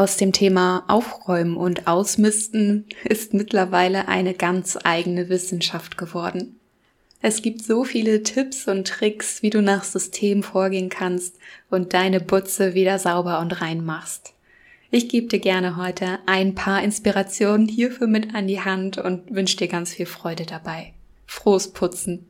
aus dem Thema Aufräumen und Ausmisten ist mittlerweile eine ganz eigene Wissenschaft geworden. Es gibt so viele Tipps und Tricks, wie du nach System vorgehen kannst und deine Butze wieder sauber und rein machst. Ich gebe dir gerne heute ein paar Inspirationen hierfür mit an die Hand und wünsche dir ganz viel Freude dabei. Frohes Putzen!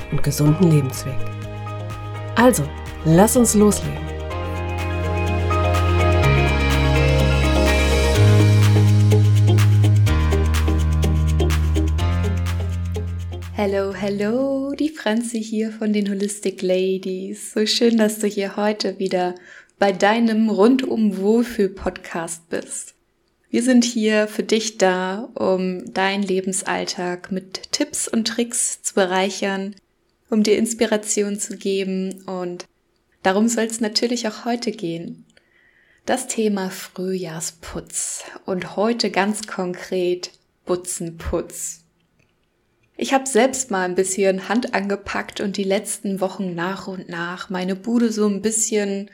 und gesunden Lebensweg. Also, lass uns loslegen. Hallo, hallo, die Franzi hier von den Holistic Ladies. So schön, dass du hier heute wieder bei deinem rundum Wohlfühl Podcast bist. Wir sind hier für dich da, um deinen Lebensalltag mit Tipps und Tricks zu bereichern, um dir Inspiration zu geben und darum soll es natürlich auch heute gehen. Das Thema Frühjahrsputz und heute ganz konkret Butzenputz. Ich habe selbst mal ein bisschen Hand angepackt und die letzten Wochen nach und nach meine Bude so ein bisschen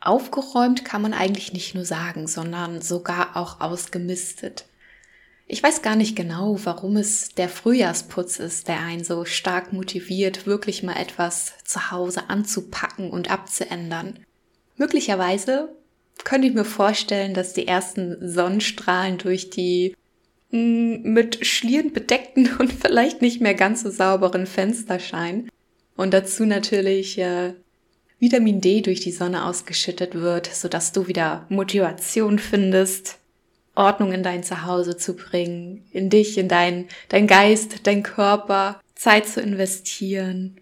aufgeräumt kann man eigentlich nicht nur sagen, sondern sogar auch ausgemistet. Ich weiß gar nicht genau, warum es der Frühjahrsputz ist, der einen so stark motiviert, wirklich mal etwas zu Hause anzupacken und abzuändern. Möglicherweise könnte ich mir vorstellen, dass die ersten Sonnenstrahlen durch die mm, mit Schlieren bedeckten und vielleicht nicht mehr ganz so sauberen Fenster scheinen. Und dazu natürlich äh, Vitamin D durch die Sonne ausgeschüttet wird, sodass du wieder Motivation findest, Ordnung in dein Zuhause zu bringen, in dich, in dein, dein Geist, dein Körper, Zeit zu investieren,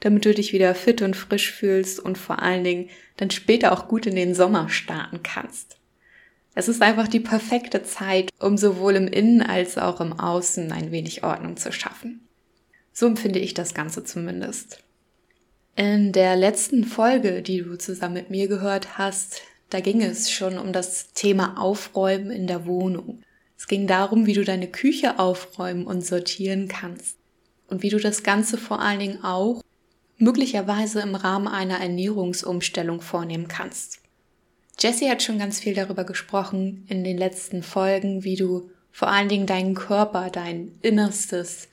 damit du dich wieder fit und frisch fühlst und vor allen Dingen dann später auch gut in den Sommer starten kannst. Es ist einfach die perfekte Zeit, um sowohl im Innen als auch im Außen ein wenig Ordnung zu schaffen. So empfinde ich das Ganze zumindest. In der letzten Folge, die du zusammen mit mir gehört hast, da ging es schon um das Thema Aufräumen in der Wohnung. Es ging darum, wie du deine Küche aufräumen und sortieren kannst und wie du das Ganze vor allen Dingen auch möglicherweise im Rahmen einer Ernährungsumstellung vornehmen kannst. Jessie hat schon ganz viel darüber gesprochen in den letzten Folgen, wie du vor allen Dingen deinen Körper, dein Innerstes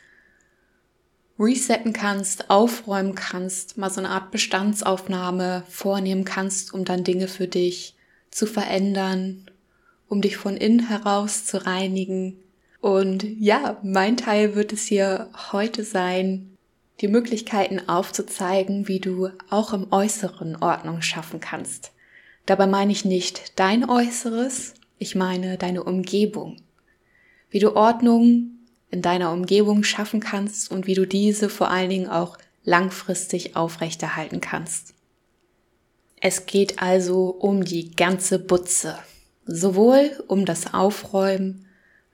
resetten kannst, aufräumen kannst, mal so eine Art Bestandsaufnahme vornehmen kannst, um dann Dinge für dich zu verändern, um dich von innen heraus zu reinigen. Und ja, mein Teil wird es hier heute sein, die Möglichkeiten aufzuzeigen, wie du auch im Äußeren Ordnung schaffen kannst. Dabei meine ich nicht dein Äußeres, ich meine deine Umgebung. Wie du Ordnung in deiner Umgebung schaffen kannst und wie du diese vor allen Dingen auch langfristig aufrechterhalten kannst. Es geht also um die ganze Butze, sowohl um das Aufräumen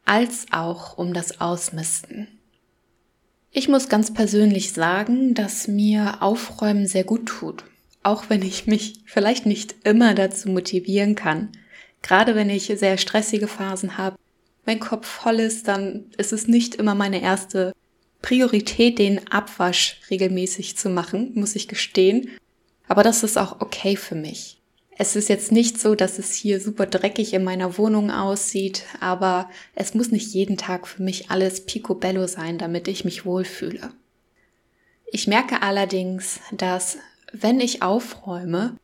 als auch um das Ausmisten. Ich muss ganz persönlich sagen, dass mir Aufräumen sehr gut tut, auch wenn ich mich vielleicht nicht immer dazu motivieren kann. Gerade wenn ich sehr stressige Phasen habe, mein Kopf voll ist, dann ist es nicht immer meine erste Priorität, den Abwasch regelmäßig zu machen, muss ich gestehen. Aber das ist auch okay für mich. Es ist jetzt nicht so, dass es hier super dreckig in meiner Wohnung aussieht, aber es muss nicht jeden Tag für mich alles picobello sein, damit ich mich wohlfühle. Ich merke allerdings, dass wenn ich aufräume,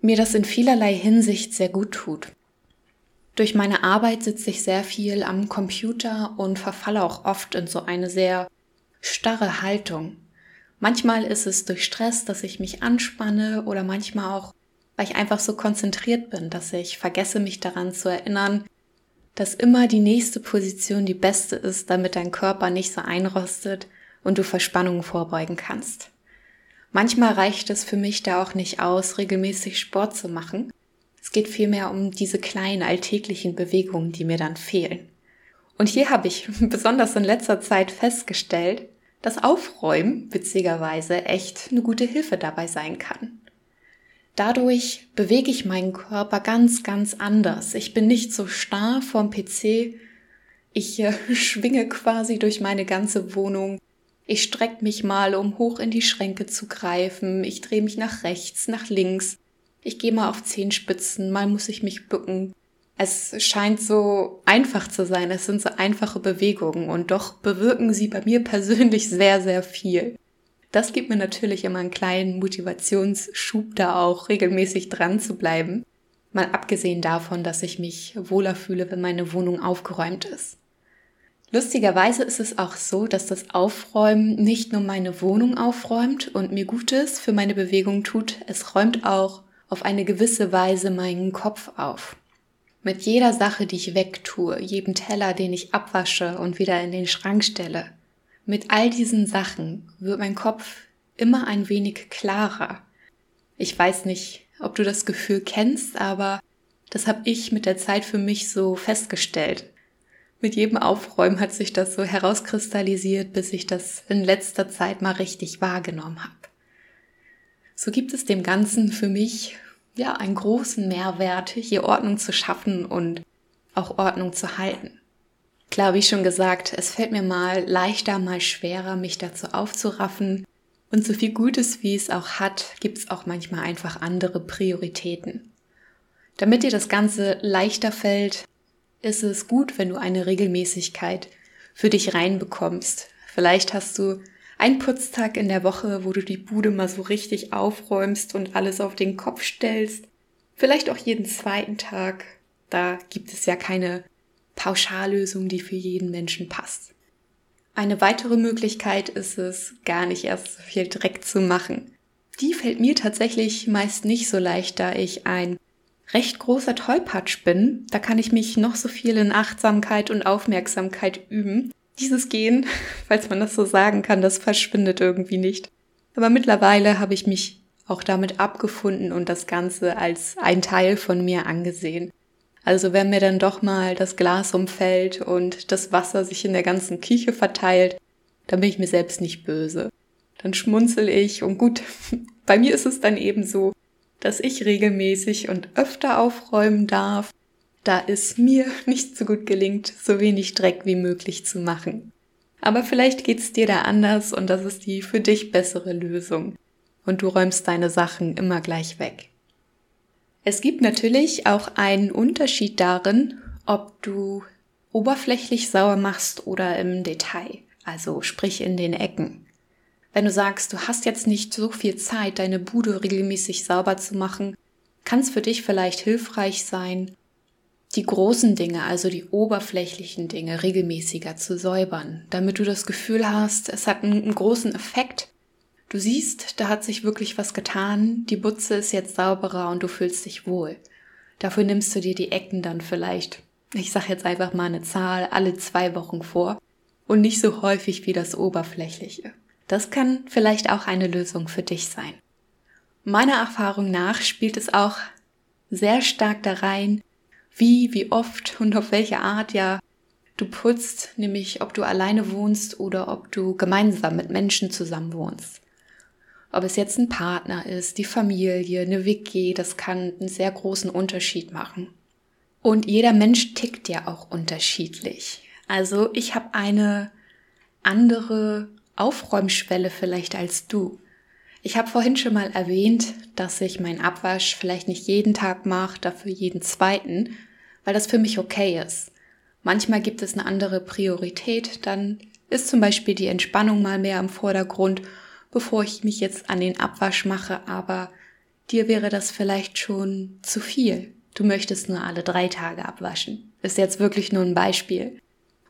mir das in vielerlei Hinsicht sehr gut tut. Durch meine Arbeit sitze ich sehr viel am Computer und verfalle auch oft in so eine sehr starre Haltung. Manchmal ist es durch Stress, dass ich mich anspanne oder manchmal auch, weil ich einfach so konzentriert bin, dass ich vergesse mich daran zu erinnern, dass immer die nächste Position die beste ist, damit dein Körper nicht so einrostet und du Verspannungen vorbeugen kannst. Manchmal reicht es für mich da auch nicht aus, regelmäßig Sport zu machen. Es geht vielmehr um diese kleinen alltäglichen Bewegungen, die mir dann fehlen. Und hier habe ich besonders in letzter Zeit festgestellt, dass Aufräumen witzigerweise echt eine gute Hilfe dabei sein kann. Dadurch bewege ich meinen Körper ganz, ganz anders. Ich bin nicht so starr vorm PC. Ich äh, schwinge quasi durch meine ganze Wohnung. Ich strecke mich mal, um hoch in die Schränke zu greifen. Ich drehe mich nach rechts, nach links. Ich gehe mal auf Zehenspitzen, mal muss ich mich bücken. Es scheint so einfach zu sein. Es sind so einfache Bewegungen und doch bewirken sie bei mir persönlich sehr, sehr viel. Das gibt mir natürlich immer einen kleinen Motivationsschub da auch regelmäßig dran zu bleiben. Mal abgesehen davon, dass ich mich wohler fühle, wenn meine Wohnung aufgeräumt ist. Lustigerweise ist es auch so, dass das Aufräumen nicht nur meine Wohnung aufräumt und mir Gutes für meine Bewegung tut, es räumt auch auf eine gewisse Weise meinen Kopf auf. Mit jeder Sache, die ich wegtue, jedem Teller, den ich abwasche und wieder in den Schrank stelle, mit all diesen Sachen wird mein Kopf immer ein wenig klarer. Ich weiß nicht, ob du das Gefühl kennst, aber das habe ich mit der Zeit für mich so festgestellt. Mit jedem Aufräumen hat sich das so herauskristallisiert, bis ich das in letzter Zeit mal richtig wahrgenommen habe. So gibt es dem Ganzen für mich ja einen großen Mehrwert, hier Ordnung zu schaffen und auch Ordnung zu halten. Klar, wie schon gesagt, es fällt mir mal leichter, mal schwerer, mich dazu aufzuraffen. Und so viel Gutes, wie es auch hat, gibt es auch manchmal einfach andere Prioritäten. Damit dir das Ganze leichter fällt, ist es gut, wenn du eine Regelmäßigkeit für dich reinbekommst. Vielleicht hast du einen Putztag in der Woche, wo du die Bude mal so richtig aufräumst und alles auf den Kopf stellst. Vielleicht auch jeden zweiten Tag. Da gibt es ja keine Pauschallösung, die für jeden Menschen passt. Eine weitere Möglichkeit ist es, gar nicht erst so viel Dreck zu machen. Die fällt mir tatsächlich meist nicht so leicht, da ich ein recht großer Tollpatsch bin. Da kann ich mich noch so viel in Achtsamkeit und Aufmerksamkeit üben. Dieses Gehen, falls man das so sagen kann, das verschwindet irgendwie nicht. Aber mittlerweile habe ich mich auch damit abgefunden und das Ganze als ein Teil von mir angesehen. Also wenn mir dann doch mal das Glas umfällt und das Wasser sich in der ganzen Küche verteilt, dann bin ich mir selbst nicht böse. Dann schmunzel ich und gut, bei mir ist es dann eben so, dass ich regelmäßig und öfter aufräumen darf, da es mir nicht so gut gelingt, so wenig Dreck wie möglich zu machen. Aber vielleicht geht's dir da anders und das ist die für dich bessere Lösung. Und du räumst deine Sachen immer gleich weg. Es gibt natürlich auch einen Unterschied darin, ob du oberflächlich sauer machst oder im Detail, also sprich in den Ecken. Wenn du sagst, du hast jetzt nicht so viel Zeit, deine Bude regelmäßig sauber zu machen, kann es für dich vielleicht hilfreich sein, die großen Dinge, also die oberflächlichen Dinge regelmäßiger zu säubern, damit du das Gefühl hast, es hat einen großen Effekt Du siehst, da hat sich wirklich was getan, die Butze ist jetzt sauberer und du fühlst dich wohl. Dafür nimmst du dir die Ecken dann vielleicht, ich sag jetzt einfach mal eine Zahl, alle zwei Wochen vor und nicht so häufig wie das Oberflächliche. Das kann vielleicht auch eine Lösung für dich sein. Meiner Erfahrung nach spielt es auch sehr stark da rein, wie, wie oft und auf welche Art ja du putzt, nämlich ob du alleine wohnst oder ob du gemeinsam mit Menschen zusammen wohnst. Ob es jetzt ein Partner ist, die Familie, eine WG, das kann einen sehr großen Unterschied machen. Und jeder Mensch tickt ja auch unterschiedlich. Also ich habe eine andere Aufräumschwelle vielleicht als du. Ich habe vorhin schon mal erwähnt, dass ich meinen Abwasch vielleicht nicht jeden Tag mache, dafür jeden zweiten, weil das für mich okay ist. Manchmal gibt es eine andere Priorität, dann ist zum Beispiel die Entspannung mal mehr im Vordergrund bevor ich mich jetzt an den Abwasch mache, aber dir wäre das vielleicht schon zu viel. Du möchtest nur alle drei Tage abwaschen. Ist jetzt wirklich nur ein Beispiel.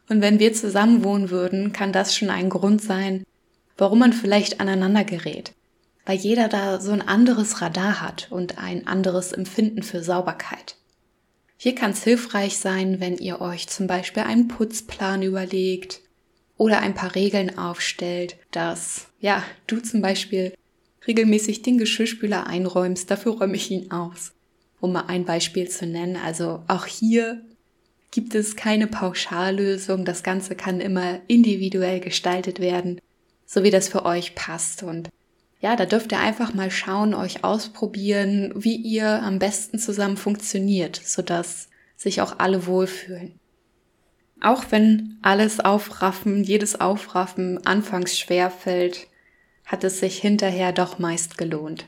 Und wenn wir zusammen wohnen würden, kann das schon ein Grund sein, warum man vielleicht aneinander gerät. Weil jeder da so ein anderes Radar hat und ein anderes Empfinden für Sauberkeit. Hier kann es hilfreich sein, wenn ihr euch zum Beispiel einen Putzplan überlegt, oder ein paar Regeln aufstellt, dass, ja, du zum Beispiel regelmäßig den Geschirrspüler einräumst, dafür räume ich ihn aus. Um mal ein Beispiel zu nennen, also auch hier gibt es keine Pauschallösung, das Ganze kann immer individuell gestaltet werden, so wie das für euch passt und ja, da dürft ihr einfach mal schauen, euch ausprobieren, wie ihr am besten zusammen funktioniert, sodass sich auch alle wohlfühlen. Auch wenn alles Aufraffen, jedes Aufraffen anfangs schwer fällt, hat es sich hinterher doch meist gelohnt.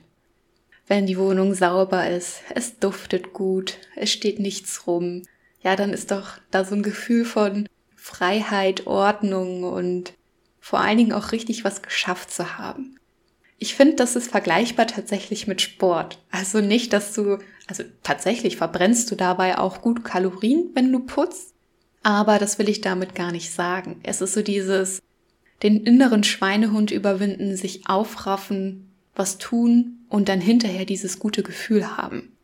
Wenn die Wohnung sauber ist, es duftet gut, es steht nichts rum, ja, dann ist doch da so ein Gefühl von Freiheit, Ordnung und vor allen Dingen auch richtig was geschafft zu haben. Ich finde, das ist vergleichbar tatsächlich mit Sport. Also nicht, dass du, also tatsächlich verbrennst du dabei auch gut Kalorien, wenn du putzt. Aber das will ich damit gar nicht sagen. Es ist so dieses, den inneren Schweinehund überwinden, sich aufraffen, was tun und dann hinterher dieses gute Gefühl haben.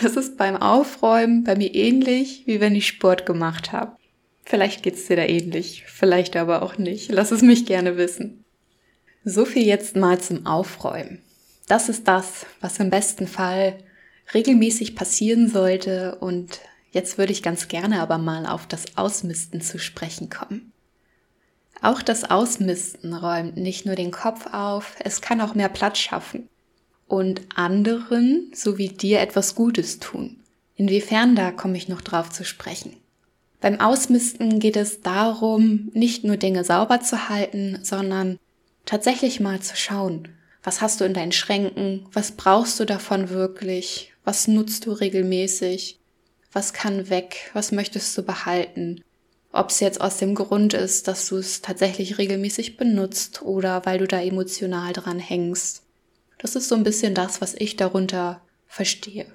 Das ist beim Aufräumen bei mir ähnlich, wie wenn ich Sport gemacht habe. Vielleicht geht's dir da ähnlich, vielleicht aber auch nicht. Lass es mich gerne wissen. So viel jetzt mal zum Aufräumen. Das ist das, was im besten Fall regelmäßig passieren sollte und jetzt würde ich ganz gerne aber mal auf das Ausmisten zu sprechen kommen. Auch das Ausmisten räumt nicht nur den Kopf auf, es kann auch mehr Platz schaffen und anderen sowie dir etwas Gutes tun. Inwiefern da komme ich noch drauf zu sprechen. Beim Ausmisten geht es darum, nicht nur Dinge sauber zu halten, sondern tatsächlich mal zu schauen, was hast du in deinen Schränken, was brauchst du davon wirklich, was nutzt du regelmäßig, was kann weg, was möchtest du behalten, ob es jetzt aus dem Grund ist, dass du es tatsächlich regelmäßig benutzt oder weil du da emotional dran hängst. Das ist so ein bisschen das, was ich darunter verstehe.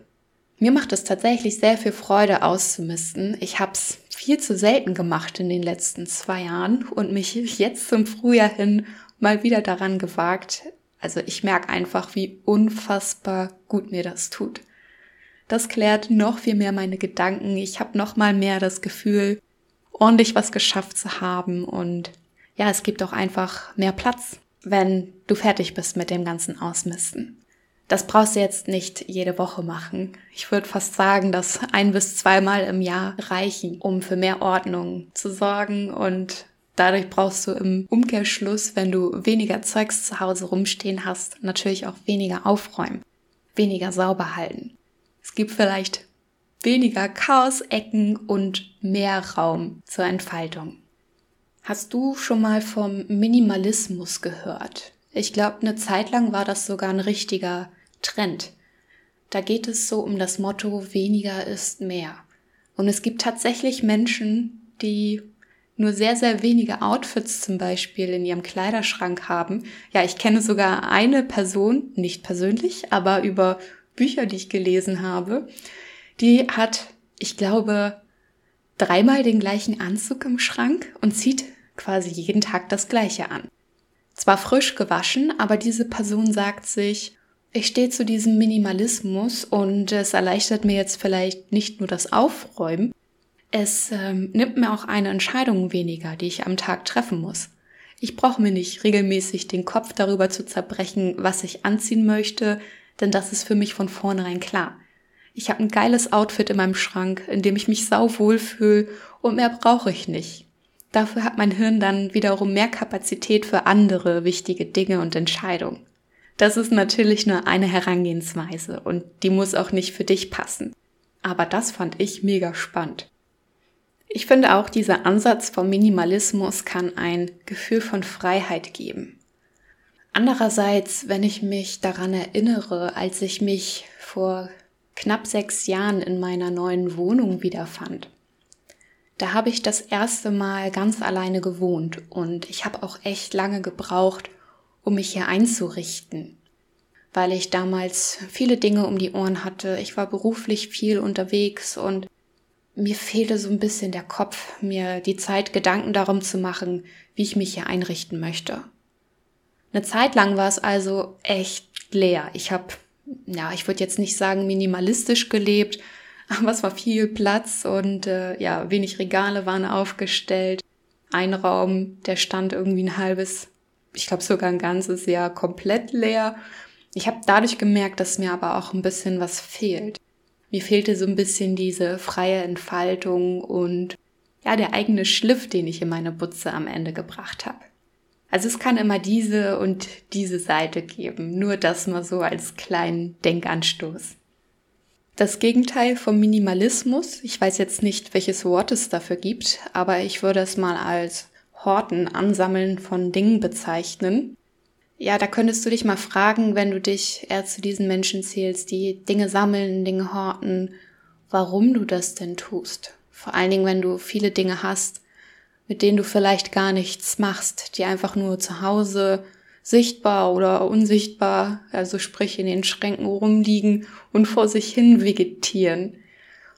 Mir macht es tatsächlich sehr viel Freude auszumisten. Ich habe es viel zu selten gemacht in den letzten zwei Jahren und mich jetzt zum Frühjahr hin mal wieder daran gewagt. Also ich merke einfach, wie unfassbar gut mir das tut. Das klärt noch viel mehr meine Gedanken. Ich habe noch mal mehr das Gefühl, ordentlich was geschafft zu haben und ja, es gibt auch einfach mehr Platz, wenn du fertig bist mit dem ganzen Ausmisten. Das brauchst du jetzt nicht jede Woche machen. Ich würde fast sagen, dass ein bis zweimal im Jahr reichen, um für mehr Ordnung zu sorgen und Dadurch brauchst du im Umkehrschluss, wenn du weniger Zeugs zu Hause rumstehen hast, natürlich auch weniger aufräumen, weniger sauber halten. Es gibt vielleicht weniger Chaos-Ecken und mehr Raum zur Entfaltung. Hast du schon mal vom Minimalismus gehört? Ich glaube, eine Zeit lang war das sogar ein richtiger Trend. Da geht es so um das Motto weniger ist mehr. Und es gibt tatsächlich Menschen, die nur sehr, sehr wenige Outfits zum Beispiel in ihrem Kleiderschrank haben. Ja, ich kenne sogar eine Person, nicht persönlich, aber über Bücher, die ich gelesen habe, die hat, ich glaube, dreimal den gleichen Anzug im Schrank und zieht quasi jeden Tag das gleiche an. Zwar frisch gewaschen, aber diese Person sagt sich, ich stehe zu diesem Minimalismus und es erleichtert mir jetzt vielleicht nicht nur das Aufräumen, es ähm, nimmt mir auch eine Entscheidung weniger, die ich am Tag treffen muss. Ich brauche mir nicht regelmäßig den Kopf darüber zu zerbrechen, was ich anziehen möchte, denn das ist für mich von vornherein klar. Ich habe ein geiles Outfit in meinem Schrank, in dem ich mich sau wohl fühle und mehr brauche ich nicht. Dafür hat mein Hirn dann wiederum mehr Kapazität für andere wichtige Dinge und Entscheidungen. Das ist natürlich nur eine Herangehensweise und die muss auch nicht für dich passen. Aber das fand ich mega spannend. Ich finde auch, dieser Ansatz vom Minimalismus kann ein Gefühl von Freiheit geben. Andererseits, wenn ich mich daran erinnere, als ich mich vor knapp sechs Jahren in meiner neuen Wohnung wiederfand, da habe ich das erste Mal ganz alleine gewohnt und ich habe auch echt lange gebraucht, um mich hier einzurichten, weil ich damals viele Dinge um die Ohren hatte. Ich war beruflich viel unterwegs und mir fehlte so ein bisschen der Kopf, mir die Zeit, Gedanken darum zu machen, wie ich mich hier einrichten möchte. Eine Zeit lang war es also echt leer. Ich habe, ja, ich würde jetzt nicht sagen minimalistisch gelebt, aber es war viel Platz und äh, ja, wenig Regale waren aufgestellt. ein Raum, der stand irgendwie ein halbes, ich glaube sogar ein ganzes Jahr komplett leer. Ich habe dadurch gemerkt, dass mir aber auch ein bisschen was fehlt. Mir fehlte so ein bisschen diese freie Entfaltung und ja, der eigene Schliff, den ich in meine Butze am Ende gebracht habe. Also es kann immer diese und diese Seite geben, nur das mal so als kleinen Denkanstoß. Das Gegenteil vom Minimalismus, ich weiß jetzt nicht, welches Wort es dafür gibt, aber ich würde es mal als Horten, Ansammeln von Dingen bezeichnen. Ja, da könntest du dich mal fragen, wenn du dich eher zu diesen Menschen zählst, die Dinge sammeln, Dinge horten, warum du das denn tust. Vor allen Dingen, wenn du viele Dinge hast, mit denen du vielleicht gar nichts machst, die einfach nur zu Hause sichtbar oder unsichtbar, also sprich in den Schränken rumliegen und vor sich hin vegetieren.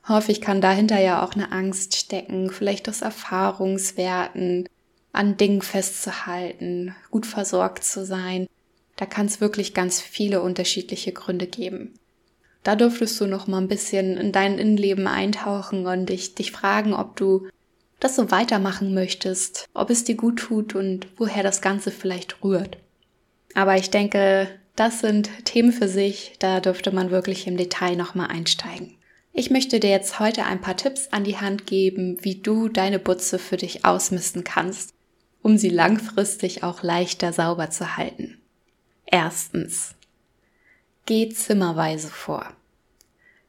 Häufig kann dahinter ja auch eine Angst stecken, vielleicht aus Erfahrungswerten, an Dingen festzuhalten, gut versorgt zu sein. Da kann es wirklich ganz viele unterschiedliche Gründe geben. Da dürftest du noch mal ein bisschen in dein Innenleben eintauchen und dich, dich fragen, ob du das so weitermachen möchtest, ob es dir gut tut und woher das Ganze vielleicht rührt. Aber ich denke, das sind Themen für sich, da dürfte man wirklich im Detail nochmal einsteigen. Ich möchte dir jetzt heute ein paar Tipps an die Hand geben, wie du deine Butze für dich ausmisten kannst, um sie langfristig auch leichter sauber zu halten. Erstens. Geh zimmerweise vor.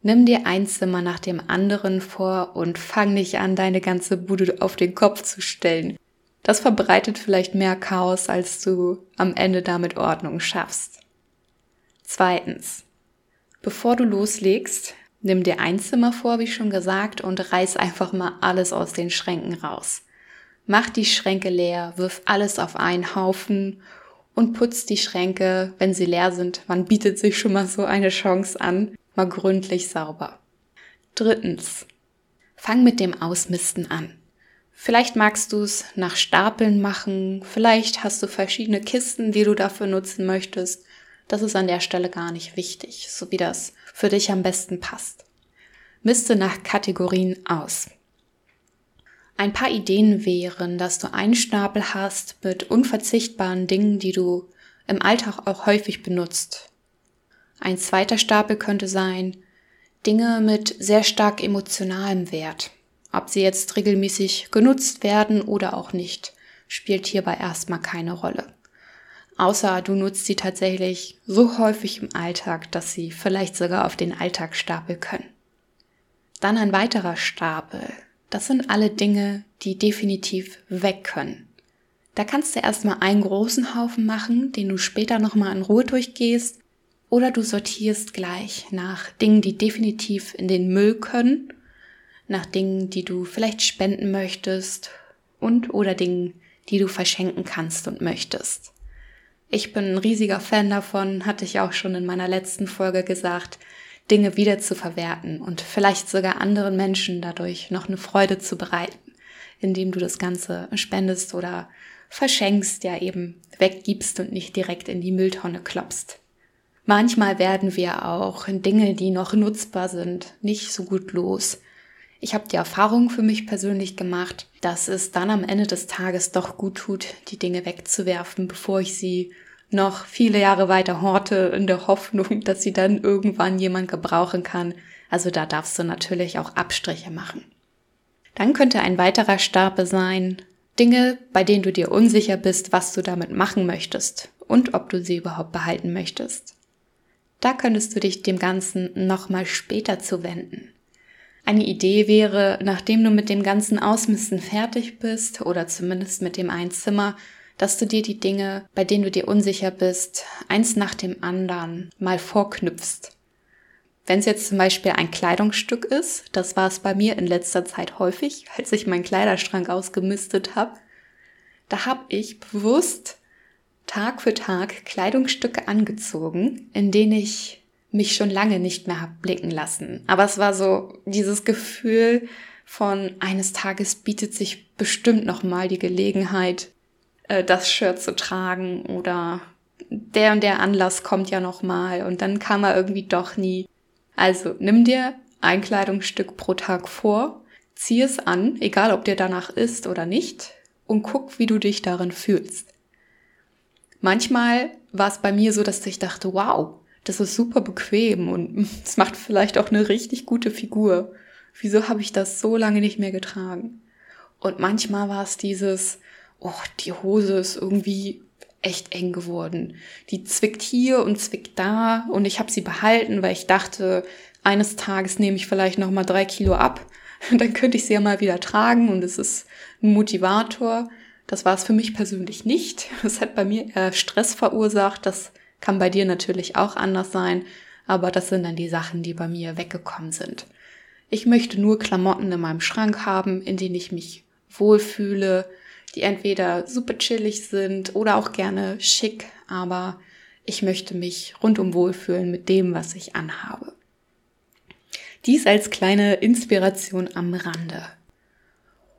Nimm dir ein Zimmer nach dem anderen vor und fang nicht an, deine ganze Bude auf den Kopf zu stellen. Das verbreitet vielleicht mehr Chaos, als du am Ende damit Ordnung schaffst. Zweitens. Bevor du loslegst, nimm dir ein Zimmer vor, wie schon gesagt, und reiß einfach mal alles aus den Schränken raus. Mach die Schränke leer, wirf alles auf einen Haufen und putz die Schränke, wenn sie leer sind. Man bietet sich schon mal so eine Chance an, mal gründlich sauber. Drittens. Fang mit dem Ausmisten an. Vielleicht magst du es nach Stapeln machen, vielleicht hast du verschiedene Kisten, die du dafür nutzen möchtest. Das ist an der Stelle gar nicht wichtig, so wie das für dich am besten passt. Miste nach Kategorien aus. Ein paar Ideen wären, dass du einen Stapel hast mit unverzichtbaren Dingen, die du im Alltag auch häufig benutzt. Ein zweiter Stapel könnte sein Dinge mit sehr stark emotionalem Wert. Ob sie jetzt regelmäßig genutzt werden oder auch nicht, spielt hierbei erstmal keine Rolle. Außer du nutzt sie tatsächlich so häufig im Alltag, dass sie vielleicht sogar auf den Alltag stapeln können. Dann ein weiterer Stapel. Das sind alle Dinge, die definitiv weg können. Da kannst du erstmal einen großen Haufen machen, den du später nochmal in Ruhe durchgehst, oder du sortierst gleich nach Dingen, die definitiv in den Müll können nach Dingen, die du vielleicht spenden möchtest und oder Dingen, die du verschenken kannst und möchtest. Ich bin ein riesiger Fan davon, hatte ich auch schon in meiner letzten Folge gesagt, Dinge wieder zu verwerten und vielleicht sogar anderen Menschen dadurch noch eine Freude zu bereiten, indem du das Ganze spendest oder verschenkst, ja eben weggibst und nicht direkt in die Mülltonne klopfst. Manchmal werden wir auch Dinge, die noch nutzbar sind, nicht so gut los ich habe die Erfahrung für mich persönlich gemacht, dass es dann am Ende des Tages doch gut tut, die Dinge wegzuwerfen, bevor ich sie noch viele Jahre weiter horte, in der Hoffnung, dass sie dann irgendwann jemand gebrauchen kann. Also da darfst du natürlich auch Abstriche machen. Dann könnte ein weiterer Stapel sein, Dinge, bei denen du dir unsicher bist, was du damit machen möchtest und ob du sie überhaupt behalten möchtest. Da könntest du dich dem Ganzen nochmal später zuwenden. Eine Idee wäre, nachdem du mit dem ganzen Ausmisten fertig bist oder zumindest mit dem Einzimmer, dass du dir die Dinge, bei denen du dir unsicher bist, eins nach dem anderen mal vorknüpfst. Wenn es jetzt zum Beispiel ein Kleidungsstück ist, das war es bei mir in letzter Zeit häufig, als ich meinen Kleiderschrank ausgemistet habe, da habe ich bewusst Tag für Tag Kleidungsstücke angezogen, in denen ich mich schon lange nicht mehr hab blicken lassen. Aber es war so dieses Gefühl von eines Tages bietet sich bestimmt noch mal die Gelegenheit, äh, das Shirt zu tragen oder der und der Anlass kommt ja noch mal und dann kam er irgendwie doch nie. Also nimm dir ein Kleidungsstück pro Tag vor, zieh es an, egal ob dir danach ist oder nicht, und guck, wie du dich darin fühlst. Manchmal war es bei mir so, dass ich dachte, wow, das ist super bequem und es macht vielleicht auch eine richtig gute Figur. Wieso habe ich das so lange nicht mehr getragen? Und manchmal war es dieses, oh, die Hose ist irgendwie echt eng geworden. Die zwickt hier und zwickt da und ich habe sie behalten, weil ich dachte, eines Tages nehme ich vielleicht noch mal drei Kilo ab, dann könnte ich sie ja mal wieder tragen und es ist ein Motivator. Das war es für mich persönlich nicht. Es hat bei mir eher Stress verursacht. Das kann bei dir natürlich auch anders sein, aber das sind dann die Sachen, die bei mir weggekommen sind. Ich möchte nur Klamotten in meinem Schrank haben, in denen ich mich wohlfühle, die entweder super chillig sind oder auch gerne schick, aber ich möchte mich rundum wohlfühlen mit dem, was ich anhabe. Dies als kleine Inspiration am Rande.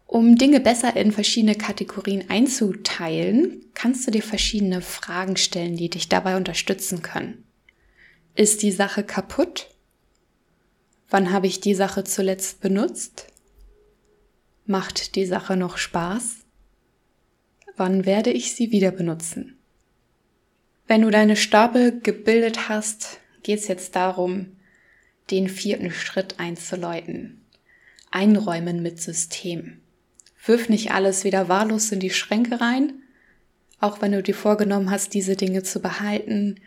Um Dinge besser in verschiedene Kategorien einzuteilen, kannst du dir verschiedene Fragen stellen, die dich dabei unterstützen können. Ist die Sache kaputt? Wann habe ich die Sache zuletzt benutzt? Macht die Sache noch Spaß? Wann werde ich sie wieder benutzen? Wenn du deine Stapel gebildet hast, geht es jetzt darum, den vierten Schritt einzuläuten. Einräumen mit System. Wirf nicht alles wieder wahllos in die Schränke rein, auch wenn du dir vorgenommen hast, diese Dinge zu behalten.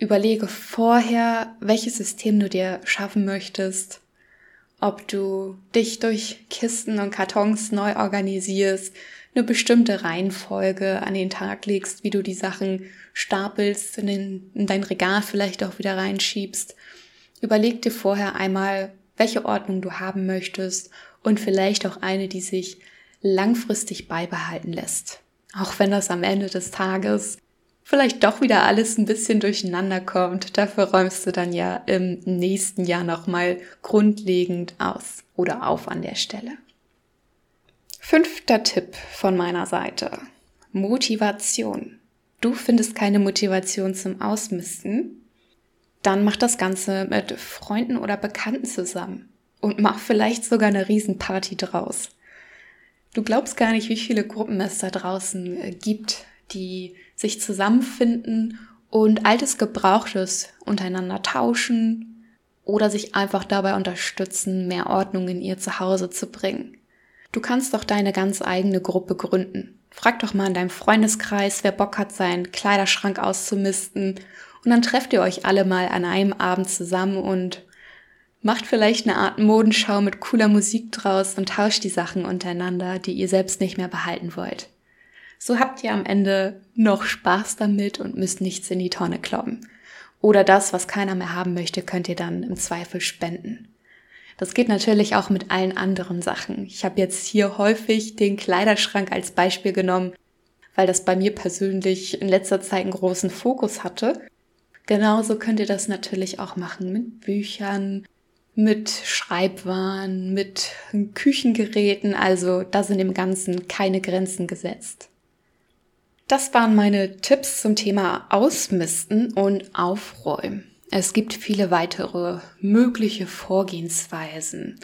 Überlege vorher, welches System du dir schaffen möchtest, ob du dich durch Kisten und Kartons neu organisierst, eine bestimmte Reihenfolge an den Tag legst, wie du die Sachen stapelst, in, den, in dein Regal vielleicht auch wieder reinschiebst. Überleg dir vorher einmal, welche Ordnung du haben möchtest und vielleicht auch eine, die sich langfristig beibehalten lässt. Auch wenn das am Ende des Tages vielleicht doch wieder alles ein bisschen durcheinander kommt, dafür räumst du dann ja im nächsten Jahr nochmal grundlegend aus oder auf an der Stelle. Fünfter Tipp von meiner Seite. Motivation. Du findest keine Motivation zum Ausmisten? Dann mach das Ganze mit Freunden oder Bekannten zusammen und mach vielleicht sogar eine Riesenparty draus. Du glaubst gar nicht, wie viele Gruppen es da draußen äh, gibt, die sich zusammenfinden und altes Gebrauchtes untereinander tauschen oder sich einfach dabei unterstützen, mehr Ordnung in ihr Zuhause zu bringen. Du kannst doch deine ganz eigene Gruppe gründen. Frag doch mal in deinem Freundeskreis, wer Bock hat, seinen Kleiderschrank auszumisten. Und dann trefft ihr euch alle mal an einem Abend zusammen und macht vielleicht eine Art Modenschau mit cooler Musik draus und tauscht die Sachen untereinander, die ihr selbst nicht mehr behalten wollt. So habt ihr am Ende noch Spaß damit und müsst nichts in die Tonne kloppen. Oder das, was keiner mehr haben möchte, könnt ihr dann im Zweifel spenden. Das geht natürlich auch mit allen anderen Sachen. Ich habe jetzt hier häufig den Kleiderschrank als Beispiel genommen, weil das bei mir persönlich in letzter Zeit einen großen Fokus hatte. Genauso könnt ihr das natürlich auch machen mit Büchern, mit Schreibwaren, mit Küchengeräten. Also da sind im Ganzen keine Grenzen gesetzt. Das waren meine Tipps zum Thema Ausmisten und Aufräumen. Es gibt viele weitere mögliche Vorgehensweisen.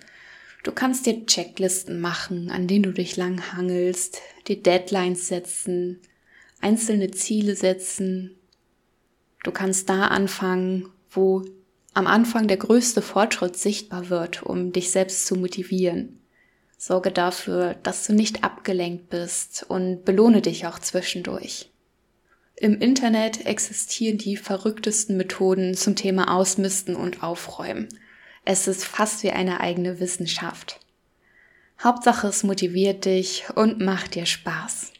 Du kannst dir Checklisten machen, an denen du dich langhangelst, dir Deadlines setzen, einzelne Ziele setzen. Du kannst da anfangen, wo am Anfang der größte Fortschritt sichtbar wird, um dich selbst zu motivieren. Sorge dafür, dass du nicht abgelenkt bist und belohne dich auch zwischendurch. Im Internet existieren die verrücktesten Methoden zum Thema Ausmisten und Aufräumen. Es ist fast wie eine eigene Wissenschaft. Hauptsache es motiviert dich und macht dir Spaß.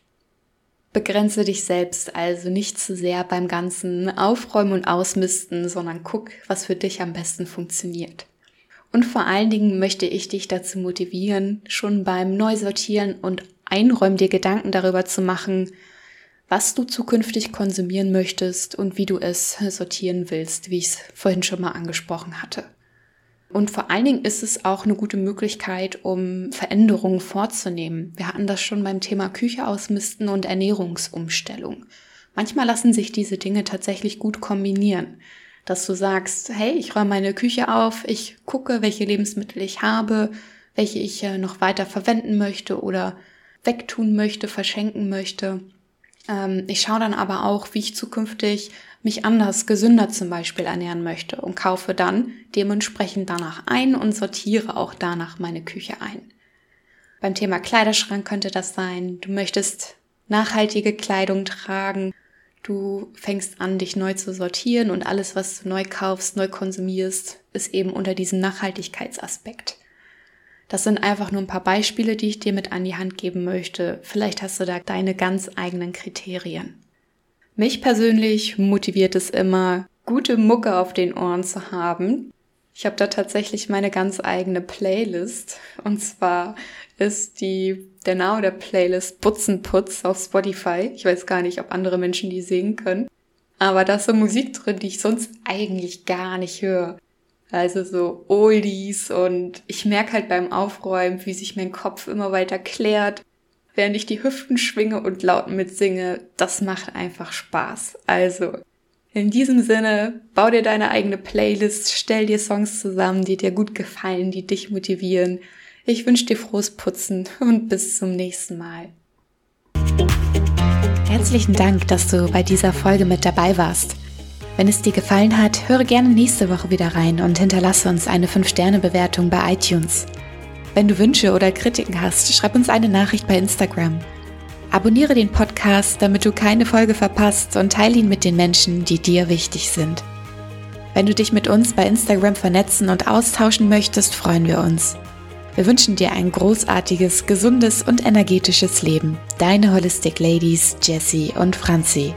Begrenze dich selbst also nicht zu sehr beim ganzen Aufräumen und Ausmisten, sondern guck, was für dich am besten funktioniert. Und vor allen Dingen möchte ich dich dazu motivieren, schon beim Neusortieren und Einräumen dir Gedanken darüber zu machen, was du zukünftig konsumieren möchtest und wie du es sortieren willst, wie ich es vorhin schon mal angesprochen hatte. Und vor allen Dingen ist es auch eine gute Möglichkeit, um Veränderungen vorzunehmen. Wir hatten das schon beim Thema Küche ausmisten und Ernährungsumstellung. Manchmal lassen sich diese Dinge tatsächlich gut kombinieren. Dass du sagst, hey, ich räume meine Küche auf, ich gucke, welche Lebensmittel ich habe, welche ich äh, noch weiter verwenden möchte oder wegtun möchte, verschenken möchte. Ähm, ich schaue dann aber auch, wie ich zukünftig mich anders, gesünder zum Beispiel ernähren möchte und kaufe dann dementsprechend danach ein und sortiere auch danach meine Küche ein. Beim Thema Kleiderschrank könnte das sein, du möchtest nachhaltige Kleidung tragen, du fängst an, dich neu zu sortieren und alles, was du neu kaufst, neu konsumierst, ist eben unter diesem Nachhaltigkeitsaspekt. Das sind einfach nur ein paar Beispiele, die ich dir mit an die Hand geben möchte. Vielleicht hast du da deine ganz eigenen Kriterien. Mich persönlich motiviert es immer, gute Mucke auf den Ohren zu haben. Ich habe da tatsächlich meine ganz eigene Playlist. Und zwar ist die der Name der Playlist Butzenputz auf Spotify. Ich weiß gar nicht, ob andere Menschen die singen können. Aber da ist so Musik drin, die ich sonst eigentlich gar nicht höre. Also so Oldies und ich merke halt beim Aufräumen, wie sich mein Kopf immer weiter klärt, während ich die Hüften schwinge und laut mitsinge. Das macht einfach Spaß. Also in diesem Sinne, bau dir deine eigene Playlist, stell dir Songs zusammen, die dir gut gefallen, die dich motivieren. Ich wünsche dir frohes Putzen und bis zum nächsten Mal. Herzlichen Dank, dass du bei dieser Folge mit dabei warst. Wenn es dir gefallen hat, höre gerne nächste Woche wieder rein und hinterlasse uns eine 5-Sterne-Bewertung bei iTunes. Wenn du Wünsche oder Kritiken hast, schreib uns eine Nachricht bei Instagram. Abonniere den Podcast, damit du keine Folge verpasst und teile ihn mit den Menschen, die dir wichtig sind. Wenn du dich mit uns bei Instagram vernetzen und austauschen möchtest, freuen wir uns. Wir wünschen dir ein großartiges, gesundes und energetisches Leben. Deine Holistic Ladies Jessie und Franzi.